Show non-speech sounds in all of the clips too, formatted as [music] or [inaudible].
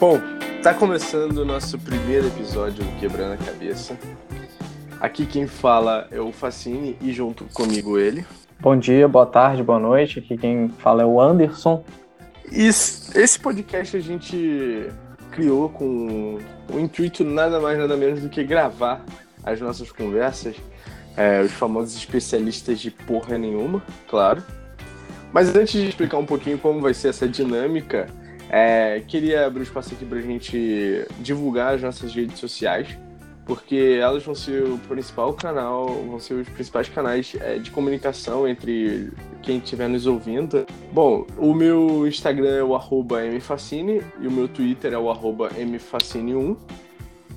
Bom, tá começando o nosso primeiro episódio do Quebrando a Cabeça. Aqui quem fala é o Facine e junto comigo ele. Bom dia, boa tarde, boa noite. Aqui quem fala é o Anderson. E esse podcast a gente criou com o intuito nada mais nada menos do que gravar as nossas conversas, é, os famosos especialistas de porra nenhuma, claro. Mas antes de explicar um pouquinho como vai ser essa dinâmica, é, queria abrir um espaço aqui para a gente divulgar as nossas redes sociais, porque elas vão ser o principal canal, vão ser os principais canais é, de comunicação entre quem estiver nos ouvindo. Bom, o meu Instagram é o mfacine e o meu Twitter é o arroba mfacine1.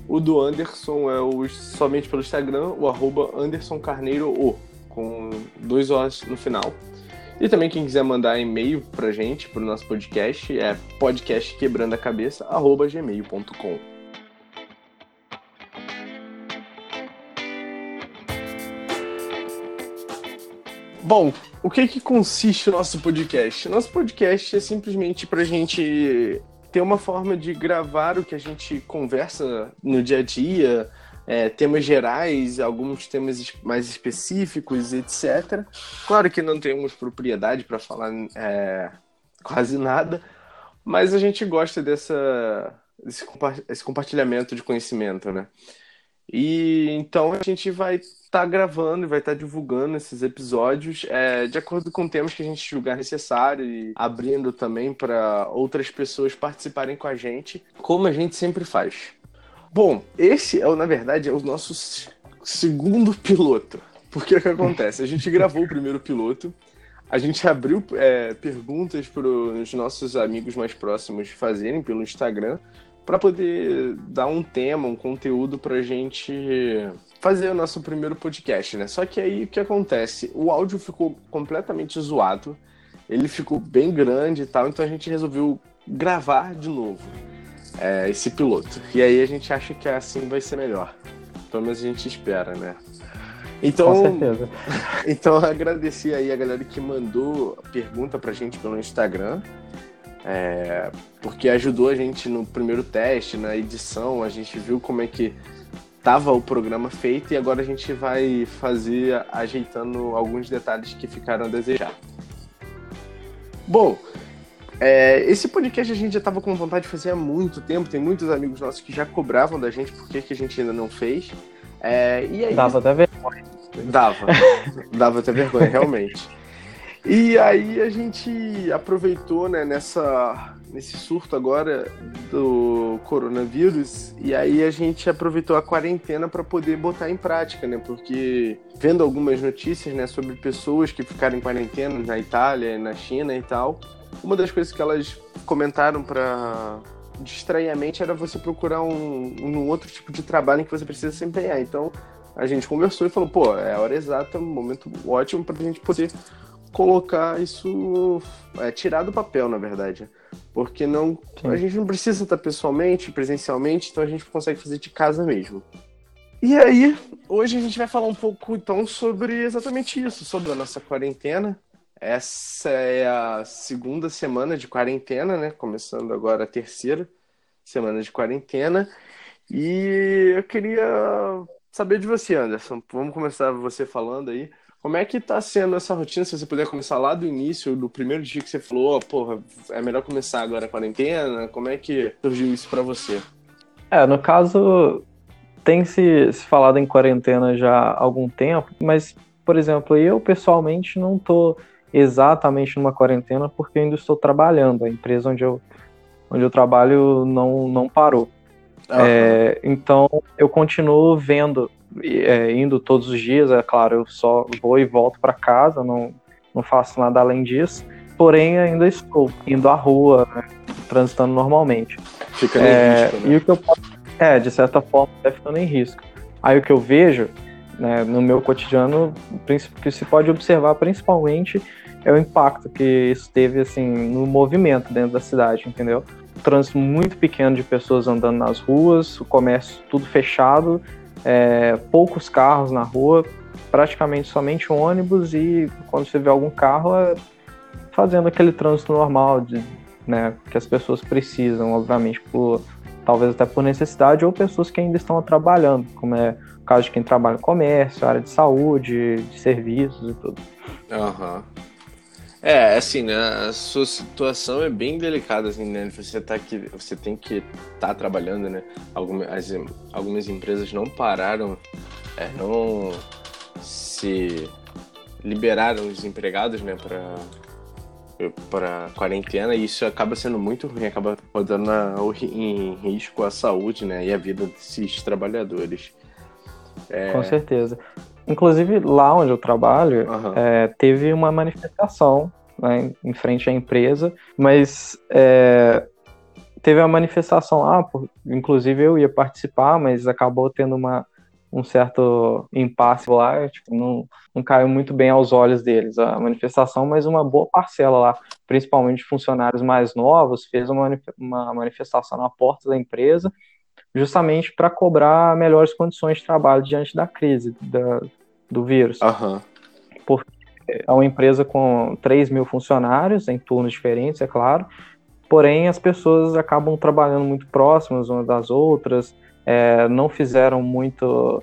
O do Anderson é o, somente pelo Instagram, o arroba Anderson Carneiro O, com dois O's no final. E também quem quiser mandar e-mail pra gente, pro nosso podcast, é podcastquebrandacabeça.gmail.com Bom, o que que consiste o nosso podcast? Nosso podcast é simplesmente pra gente ter uma forma de gravar o que a gente conversa no dia a dia, é, temas gerais, alguns temas mais específicos, etc. Claro que não temos propriedade para falar é, quase nada, mas a gente gosta dessa, desse esse compartilhamento de conhecimento, né? E então a gente vai estar tá gravando e vai estar tá divulgando esses episódios é, de acordo com temas que a gente julgar necessário e abrindo também para outras pessoas participarem com a gente, como a gente sempre faz. Bom, esse é, na verdade, é o nosso segundo piloto. Porque o que acontece? A gente gravou o primeiro piloto, a gente abriu é, perguntas para os nossos amigos mais próximos fazerem pelo Instagram para poder dar um tema, um conteúdo para a gente fazer o nosso primeiro podcast, né? Só que aí o que acontece? O áudio ficou completamente zoado, ele ficou bem grande e tal, então a gente resolveu gravar de novo é, esse piloto. E aí a gente acha que assim vai ser melhor. Pelo menos a gente espera, né? Então, Com certeza. [laughs] Então agradecer aí a galera que mandou pergunta pra gente pelo Instagram. É, porque ajudou a gente no primeiro teste, na edição, a gente viu como é que tava o programa feito e agora a gente vai fazer ajeitando alguns detalhes que ficaram a desejar. Bom, é, esse podcast a gente já estava com vontade de fazer há muito tempo. Tem muitos amigos nossos que já cobravam da gente por que a gente ainda não fez. É, e aí, Dava até vergonha. Dava. [laughs] Dava até vergonha, realmente. E aí a gente aproveitou né, nessa, nesse surto agora do coronavírus e aí a gente aproveitou a quarentena para poder botar em prática, né? Porque vendo algumas notícias né, sobre pessoas que ficaram em quarentena na Itália, na China e tal, uma das coisas que elas comentaram para distrair a mente era você procurar um, um outro tipo de trabalho em que você precisa se empenhar. Então a gente conversou e falou, pô, é a hora exata, um momento ótimo para a gente poder colocar isso, é, tirar do papel, na verdade. Porque não, a gente não precisa estar pessoalmente, presencialmente, então a gente consegue fazer de casa mesmo. E aí, hoje a gente vai falar um pouco então sobre exatamente isso, sobre a nossa quarentena, essa é a segunda semana de quarentena, né? Começando agora a terceira semana de quarentena. E eu queria saber de você, Anderson. Vamos começar você falando aí. Como é que tá sendo essa rotina? Se você puder começar lá do início, do primeiro dia que você falou, oh, porra, é melhor começar agora a quarentena. Como é que surgiu isso para você? É, no caso, tem se, se falado em quarentena já há algum tempo, mas, por exemplo, eu pessoalmente não tô exatamente numa quarentena porque eu ainda estou trabalhando. A empresa onde eu, onde eu trabalho não, não parou. Uhum. É, então eu continuo vendo, é, indo todos os dias. É claro, eu só vou e volto para casa, não, não faço nada além disso. Porém, ainda estou indo à rua, né, transitando normalmente. Fica é, risco, né? E o que eu é, de certa forma, está ficando em risco. Aí o que eu vejo né, no meu cotidiano, que se pode observar principalmente é o impacto que isso teve assim no movimento dentro da cidade, entendeu? trânsito muito pequeno de pessoas andando nas ruas, o comércio tudo fechado, é, poucos carros na rua, praticamente somente ônibus e quando você vê algum carro é fazendo aquele trânsito normal de né? Que as pessoas precisam, obviamente, por talvez até por necessidade, ou pessoas que ainda estão trabalhando, como é o caso de quem trabalha em comércio, área de saúde, de serviços e tudo. Aham. Uhum. É, assim, né? A sua situação é bem delicada, assim, né? Você tá aqui, você tem que estar tá trabalhando, né? Algumas, as, algumas empresas não pararam, é, não se liberaram os empregados, né, para para quarentena e isso acaba sendo muito ruim, acaba botando em risco a saúde, né, e a vida desses trabalhadores. É... Com certeza. Inclusive lá onde eu trabalho, uhum. é, teve uma manifestação né, em frente à empresa, mas é, teve uma manifestação lá, por, inclusive eu ia participar, mas acabou tendo uma um certo impasse lá, tipo, não, não caiu muito bem aos olhos deles a manifestação, mas uma boa parcela lá, principalmente funcionários mais novos, fez uma, uma manifestação na porta da empresa, justamente para cobrar melhores condições de trabalho diante da crise da, do vírus. Uhum. Porque é uma empresa com 3 mil funcionários, em turnos diferentes, é claro, porém as pessoas acabam trabalhando muito próximas umas das outras, é, não fizeram muito.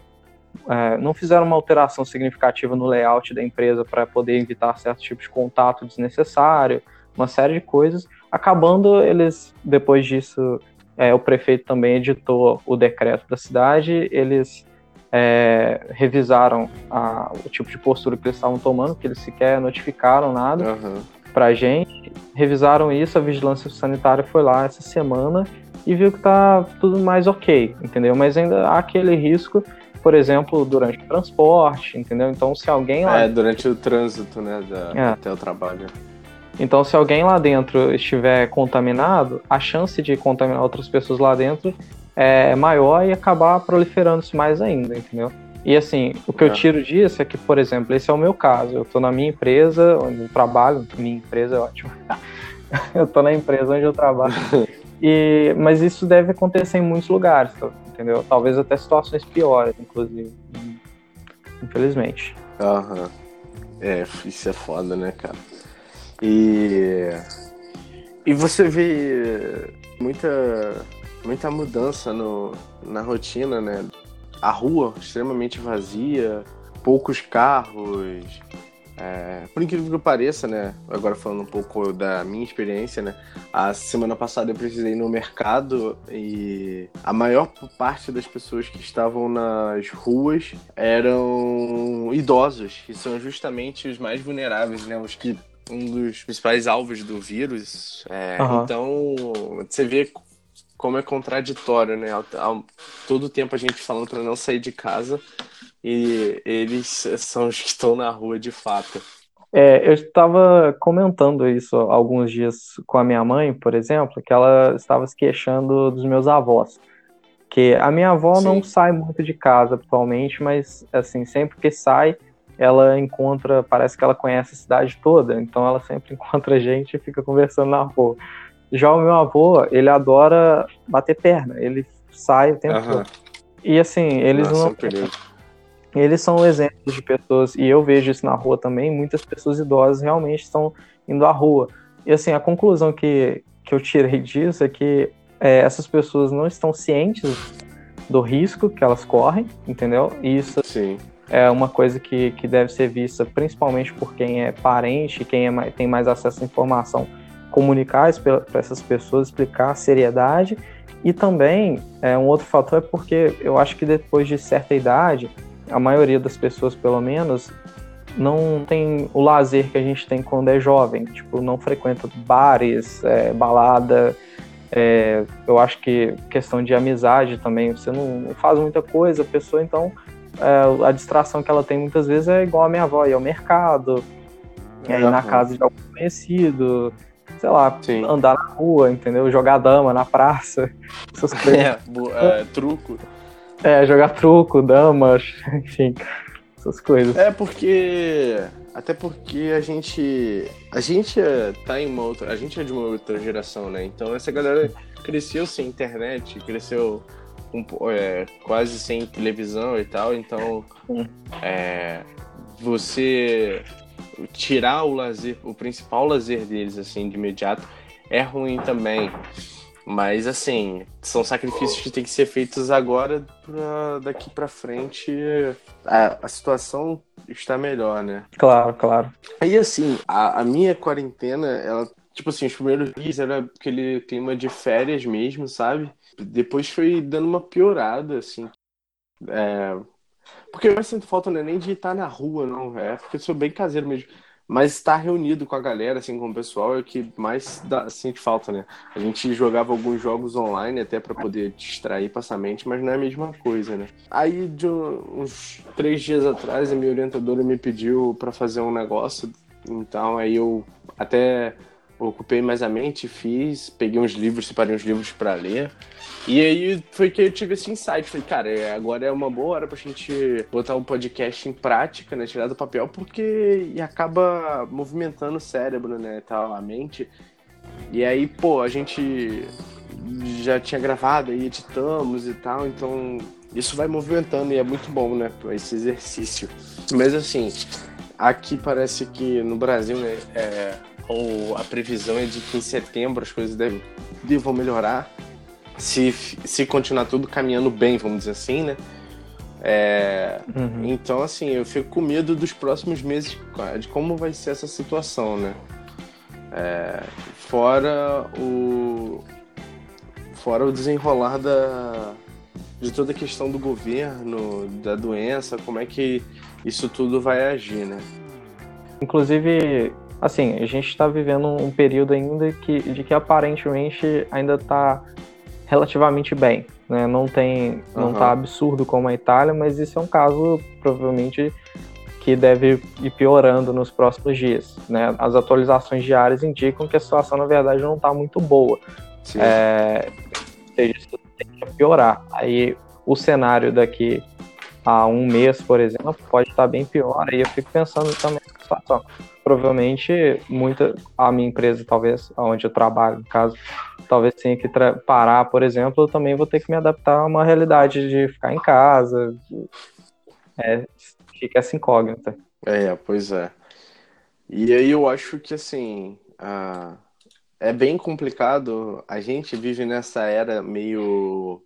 É, não fizeram uma alteração significativa no layout da empresa para poder evitar certo tipo de contato desnecessário, uma série de coisas. Acabando, eles, depois disso, é, o prefeito também editou o decreto da cidade, eles é, revisaram a, o tipo de postura que eles estavam tomando, que eles sequer notificaram nada uhum. para a gente. Revisaram isso, a vigilância sanitária foi lá essa semana e viu que tá tudo mais ok, entendeu? Mas ainda há aquele risco, por exemplo, durante o transporte, entendeu? Então, se alguém lá... É, durante o trânsito, né, da, é. até o trabalho. Então, se alguém lá dentro estiver contaminado, a chance de contaminar outras pessoas lá dentro é maior e acabar proliferando-se mais ainda, entendeu? E assim, o que é. eu tiro disso é que, por exemplo, esse é o meu caso. Eu estou na minha empresa, onde eu trabalho, minha empresa é ótimo. [laughs] eu estou na empresa onde eu trabalho. [laughs] E, mas isso deve acontecer em muitos lugares, entendeu? Talvez até situações piores, inclusive. Infelizmente. Aham. É, isso é foda, né, cara? E. E você vê muita, muita mudança no, na rotina, né? A rua extremamente vazia, poucos carros, é, por incrível que pareça, né? Agora falando um pouco da minha experiência, né? A semana passada eu precisei ir no mercado e a maior parte das pessoas que estavam nas ruas eram idosos, que são justamente os mais vulneráveis, né? Os que um dos principais alvos do vírus. É, uhum. Então, você vê como é contraditório, né? todo tempo a gente falando para não sair de casa e eles são os que estão na rua de fato. É, eu estava comentando isso alguns dias com a minha mãe, por exemplo, que ela estava se queixando dos meus avós. Que a minha avó Sim. não sai muito de casa atualmente, mas assim, sempre que sai, ela encontra, parece que ela conhece a cidade toda, então ela sempre [laughs] encontra gente e fica conversando na rua. Já o meu avô, ele adora bater perna, ele sai o tempo uhum. todo. E assim, eles Nossa, não. Eles são exemplos de pessoas, e eu vejo isso na rua também, muitas pessoas idosas realmente estão indo à rua. E assim, a conclusão que, que eu tirei [laughs] disso é que é, essas pessoas não estão cientes do risco que elas correm, entendeu? E isso Sim. É uma coisa que, que deve ser vista principalmente por quem é parente, quem é, tem mais acesso à informação, comunicar para essas pessoas, explicar a seriedade. E também, é, um outro fator é porque eu acho que depois de certa idade, a maioria das pessoas, pelo menos, não tem o lazer que a gente tem quando é jovem. Tipo, não frequenta bares, é, balada. É, eu acho que questão de amizade também, você não faz muita coisa, a pessoa, então, é, a distração que ela tem muitas vezes é igual a minha avó, ir ao mercado, é, ir na casa de algum conhecido, sei lá, Sim. andar na rua, entendeu? Jogar dama na praça, [laughs] essas [laughs] coisas. É, é, truco. É, jogar truco, damas, [laughs] enfim, essas coisas. É porque. Até porque a gente. A gente é, tá em uma outra. A gente é de uma outra geração, né? Então essa galera cresceu sem internet, cresceu um, é, quase sem televisão e tal. Então. É, você tirar o lazer, o principal lazer deles, assim, de imediato, é ruim também. Mas, assim, são sacrifícios que têm que ser feitos agora pra daqui para frente a, a, situação está melhor, né? Claro, claro. Aí, assim, a, a minha quarentena, ela, tipo assim, os primeiros dias era aquele clima de férias mesmo, sabe? Depois foi dando uma piorada, assim. É... Porque eu sinto falta não é nem de estar na rua, não. É porque eu sou bem caseiro mesmo. Mas estar reunido com a galera, assim, com o pessoal, é o que mais dá, sente falta, né? A gente jogava alguns jogos online até para poder distrair, passar a mente, mas não é a mesma coisa, né? Aí, de uns três dias atrás, a minha orientadora me pediu para fazer um negócio, então aí eu até ocupei mais a mente, fiz, peguei uns livros, separei uns livros para ler. E aí foi que eu tive esse insight. Falei, cara, é, agora é uma boa hora pra gente botar um podcast em prática, né? Tirar do papel, porque acaba movimentando o cérebro, né? Tal, a mente. E aí, pô, a gente já tinha gravado e editamos e tal, então isso vai movimentando e é muito bom, né? Esse exercício. Mas assim, aqui parece que no Brasil, né? É, ou a previsão é de que em setembro as coisas devem, devam melhorar. Se, se continuar tudo caminhando bem, vamos dizer assim, né? É, uhum. Então, assim, eu fico com medo dos próximos meses de como vai ser essa situação, né? É, fora o fora o desenrolar da, de toda a questão do governo, da doença, como é que isso tudo vai agir, né? Inclusive, assim, a gente está vivendo um período ainda que, de que aparentemente ainda está relativamente bem, né? Não tem, não tá absurdo como a Itália, mas isso é um caso provavelmente que deve ir piorando nos próximos dias, né? As atualizações diárias indicam que a situação na verdade não está muito boa, Sim. é, ou seja, isso tem que piorar. Aí o cenário daqui a um mês, por exemplo, pode estar bem pior. Aí eu fico pensando também provavelmente muita a minha empresa, talvez, onde eu trabalho, no caso, talvez tenha que parar, por exemplo, eu também vou ter que me adaptar a uma realidade de ficar em casa. É, fica essa incógnita. É, pois é. E aí eu acho que assim, a... é bem complicado. A gente vive nessa era meio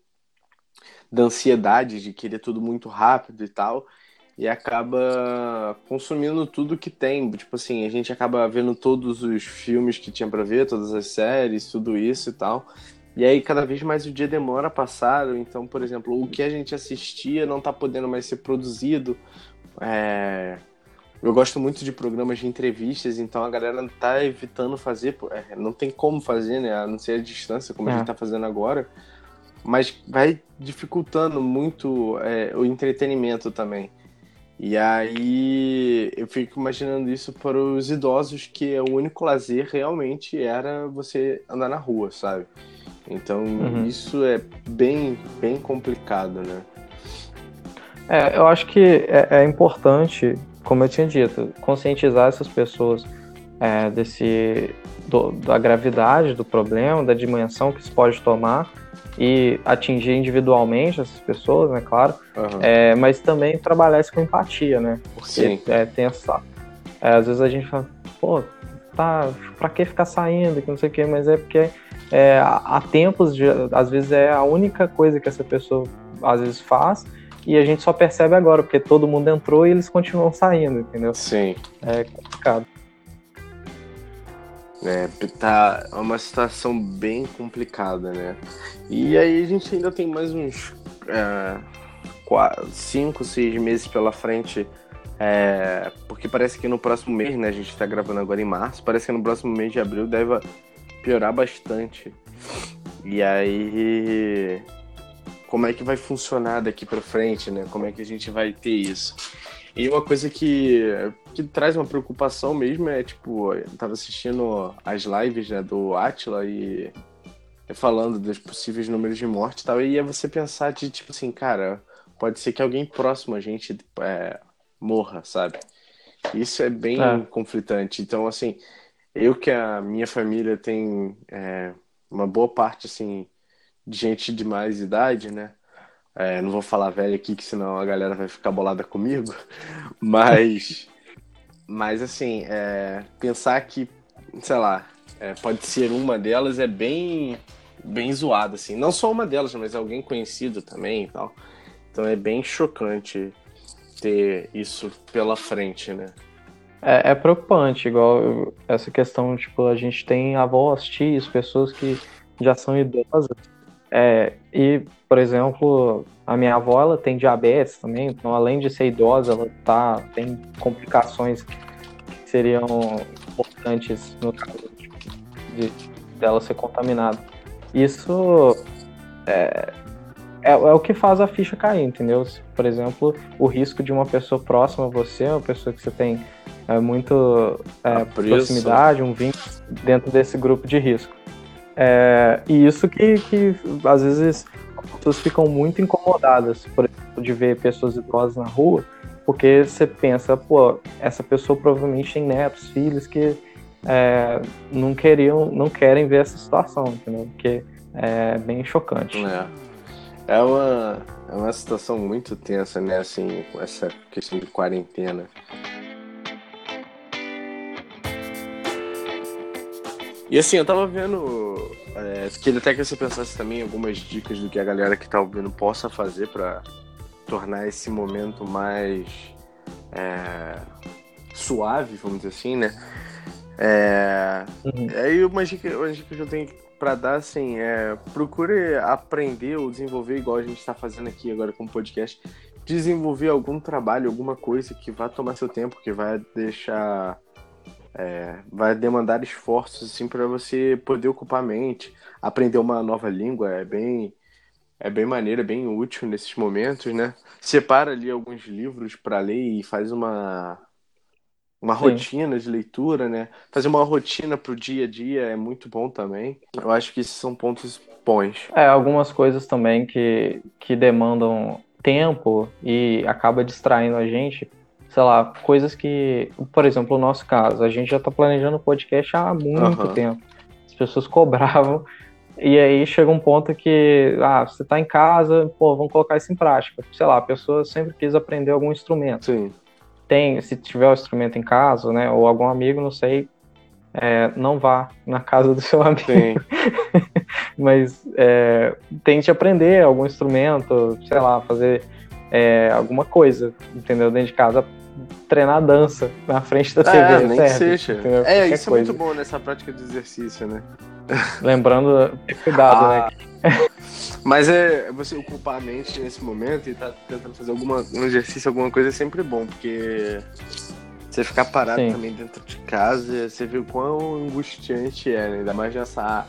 da ansiedade de querer tudo muito rápido e tal e acaba consumindo tudo que tem. Tipo assim, a gente acaba vendo todos os filmes que tinha para ver, todas as séries, tudo isso e tal. E aí cada vez mais o dia demora a passar. Então, por exemplo, o que a gente assistia não tá podendo mais ser produzido. É... Eu gosto muito de programas de entrevistas, então a galera tá evitando fazer, é, não tem como fazer, né? A não ser a distância, como é. a gente tá fazendo agora. Mas vai dificultando muito é, o entretenimento também. E aí eu fico imaginando isso para os idosos, que o único lazer realmente era você andar na rua, sabe? Então uhum. isso é bem, bem complicado, né? É, eu acho que é, é importante, como eu tinha dito, conscientizar essas pessoas é, desse do, da gravidade do problema, da dimensão que isso pode tomar e atingir individualmente essas pessoas, né, claro, uhum. é, mas também trabalhar isso com empatia, né? Porque é, tem essa. É, às vezes a gente fala, pô, tá, pra que ficar saindo, que não sei o quê, mas é porque é, há tempos, de, às vezes é a única coisa que essa pessoa às vezes faz e a gente só percebe agora, porque todo mundo entrou e eles continuam saindo, entendeu? Sim. É complicado. É, tá uma situação bem complicada, né? E aí a gente ainda tem mais uns é, quatro, cinco, seis meses pela frente. É, porque parece que no próximo mês, né? A gente tá gravando agora em março, parece que no próximo mês de abril deve piorar bastante. E aí. Como é que vai funcionar daqui para frente, né? Como é que a gente vai ter isso? E uma coisa que, que traz uma preocupação mesmo é, tipo, eu tava assistindo as lives né, do Atila e falando dos possíveis números de morte e tal, e é você pensar de, tipo assim, cara, pode ser que alguém próximo a gente é, morra, sabe? Isso é bem é. conflitante. Então, assim, eu que a minha família tem é, uma boa parte, assim, de gente de mais idade, né? É, não vou falar velho aqui, que senão a galera vai ficar bolada comigo. [laughs] Mas, mas assim, é, pensar que, sei lá, é, pode ser uma delas, é bem, bem zoada, assim. Não só uma delas, mas alguém conhecido também e tal. Então é bem chocante ter isso pela frente, né? É, é, preocupante, igual essa questão, tipo, a gente tem avós, tios, pessoas que já são idosas. É, e, por exemplo, a minha avó, ela tem diabetes também, então além de ser idosa, ela tá, tem complicações que seriam importantes no caso de, dela ser contaminada. Isso é, é, é, o que faz a ficha cair, entendeu? Por exemplo, o risco de uma pessoa próxima a você, uma pessoa que você tem é, muito é, proximidade, um vínculo dentro desse grupo de risco. É, e isso que, que às vezes as pessoas ficam muito incomodadas, por exemplo, de ver pessoas idosas na rua, porque você pensa, pô, essa pessoa provavelmente tem netos, filhos que é, não queriam, não querem ver essa situação, entendeu? Porque é bem chocante. É. É uma, é uma situação muito tensa, né? Assim, essa questão de quarentena. E assim, eu tava vendo. É, queria até que você pensasse também algumas dicas do que a galera que tá ouvindo possa fazer para tornar esse momento mais é, suave, vamos dizer assim, né? É, uhum. Aí uma dica, uma dica que eu tenho para dar, assim, é procure aprender ou desenvolver, igual a gente está fazendo aqui agora com o podcast, desenvolver algum trabalho, alguma coisa que vai tomar seu tempo, que vai deixar. É, vai demandar esforços assim para você poder ocupar a mente, aprender uma nova língua é bem é bem maneiro, é bem útil nesses momentos, né? Separa ali alguns livros para ler e faz uma uma Sim. rotina de leitura, né? Fazer uma rotina pro dia a dia é muito bom também. Eu acho que esses são pontos bons. É, algumas coisas também que, que demandam tempo e acaba distraindo a gente. Sei lá, coisas que, por exemplo, no nosso caso, a gente já tá planejando o podcast há muito uhum. tempo. As pessoas [laughs] cobravam e aí chega um ponto que, ah, você tá em casa, pô, vamos colocar isso em prática. Sei lá, a pessoa sempre quis aprender algum instrumento. Sim tem, se tiver o instrumento em casa, né, ou algum amigo, não sei, é, não vá na casa do seu [laughs] amigo. [laughs] Mas é, tente aprender algum instrumento, sei lá, fazer é, alguma coisa, entendeu? Dentro de casa, treinar dança na frente da TV. É, nem serve, que seja. Entendeu? É, Qualquer isso coisa. é muito bom nessa prática de exercício, né? [laughs] Lembrando, cuidado, né? ah. né? Mas é você ocupar a mente nesse momento e tá tentando fazer alguma, um exercício, alguma coisa é sempre bom, porque você ficar parado Sim. também dentro de casa, você vê o quão angustiante é, né? ainda mais nessa,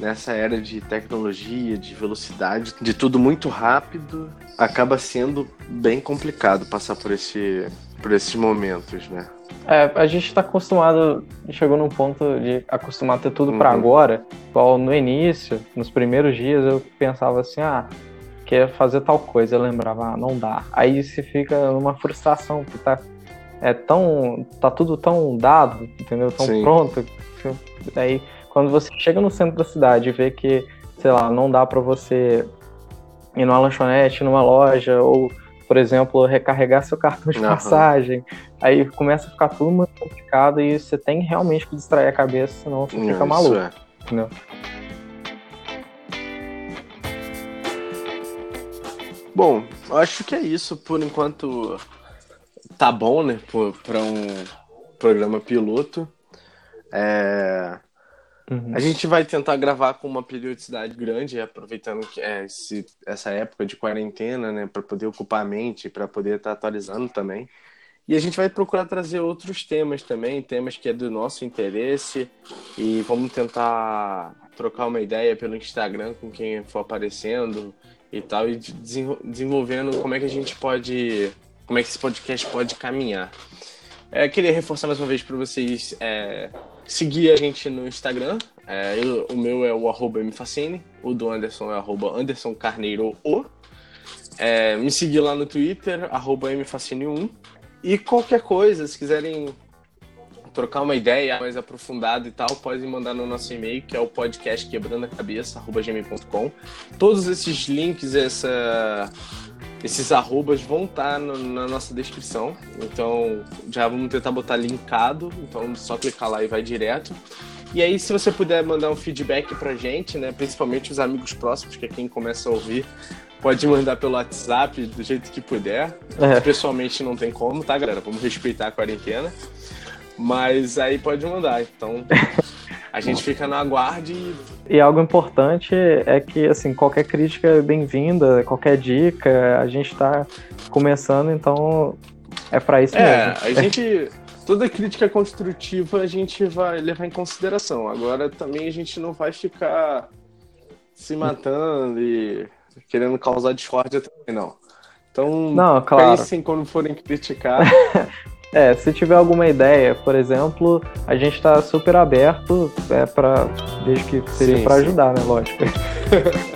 nessa era de tecnologia, de velocidade, de tudo muito rápido, acaba sendo bem complicado passar por, esse, por esses momentos, né? É, a gente está acostumado, chegou num ponto de acostumar a ter tudo uhum. para agora. Igual no início, nos primeiros dias, eu pensava assim, ah, quer fazer tal coisa, eu lembrava, ah, não dá. Aí você fica numa frustração, porque tá, é tão, tá tudo tão dado, entendeu? Tão Sim. pronto. Aí, quando você chega no centro da cidade e vê que, sei lá, não dá para você ir numa lanchonete, numa loja, ou por exemplo, recarregar seu cartão de uhum. passagem. Aí começa a ficar tudo muito complicado e você tem realmente que distrair a cabeça, senão você fica maluco. É. Entendeu? Bom, acho que é isso. Por enquanto tá bom, né? Para um programa piloto. É... Uhum. A gente vai tentar gravar com uma periodicidade grande, aproveitando que é esse, essa época de quarentena, né, para poder ocupar a mente, para poder estar tá atualizando também. E a gente vai procurar trazer outros temas também, temas que é do nosso interesse, e vamos tentar trocar uma ideia pelo Instagram com quem for aparecendo e tal, e desenvolvendo como é que a gente pode, como é que esse podcast pode caminhar. É, queria reforçar mais uma vez para vocês é, seguir a gente no Instagram. É, eu, o meu é o arroba mfacine, o do Anderson é arroba Anderson Carneiro o. É, me seguir lá no Twitter, arroba mfacine1. E qualquer coisa, se quiserem trocar uma ideia mais aprofundada e tal, podem mandar no nosso e-mail, que é o podcast quebrando a cabeça, arroba gmail.com. Todos esses links, essa esses arrobas vão estar tá na nossa descrição. Então já vamos tentar botar linkado. Então só clicar lá e vai direto. E aí, se você puder mandar um feedback pra gente, né? Principalmente os amigos próximos, que é quem começa a ouvir, pode mandar pelo WhatsApp do jeito que puder. É. Pessoalmente não tem como, tá, galera? Vamos respeitar a quarentena. Mas aí pode mandar. Então, [laughs] a gente fica no aguarde. E... e algo importante é que, assim, qualquer crítica é bem-vinda, qualquer dica, a gente está começando, então é para isso é, mesmo. É, a gente. Toda crítica construtiva a gente vai levar em consideração. Agora também a gente não vai ficar se matando e querendo causar discórdia também, não. Então, não, claro. pensem quando forem criticar. [laughs] É, se tiver alguma ideia, por exemplo, a gente está super aberto é, para desde que seria para ajudar, né? Lógico. [laughs]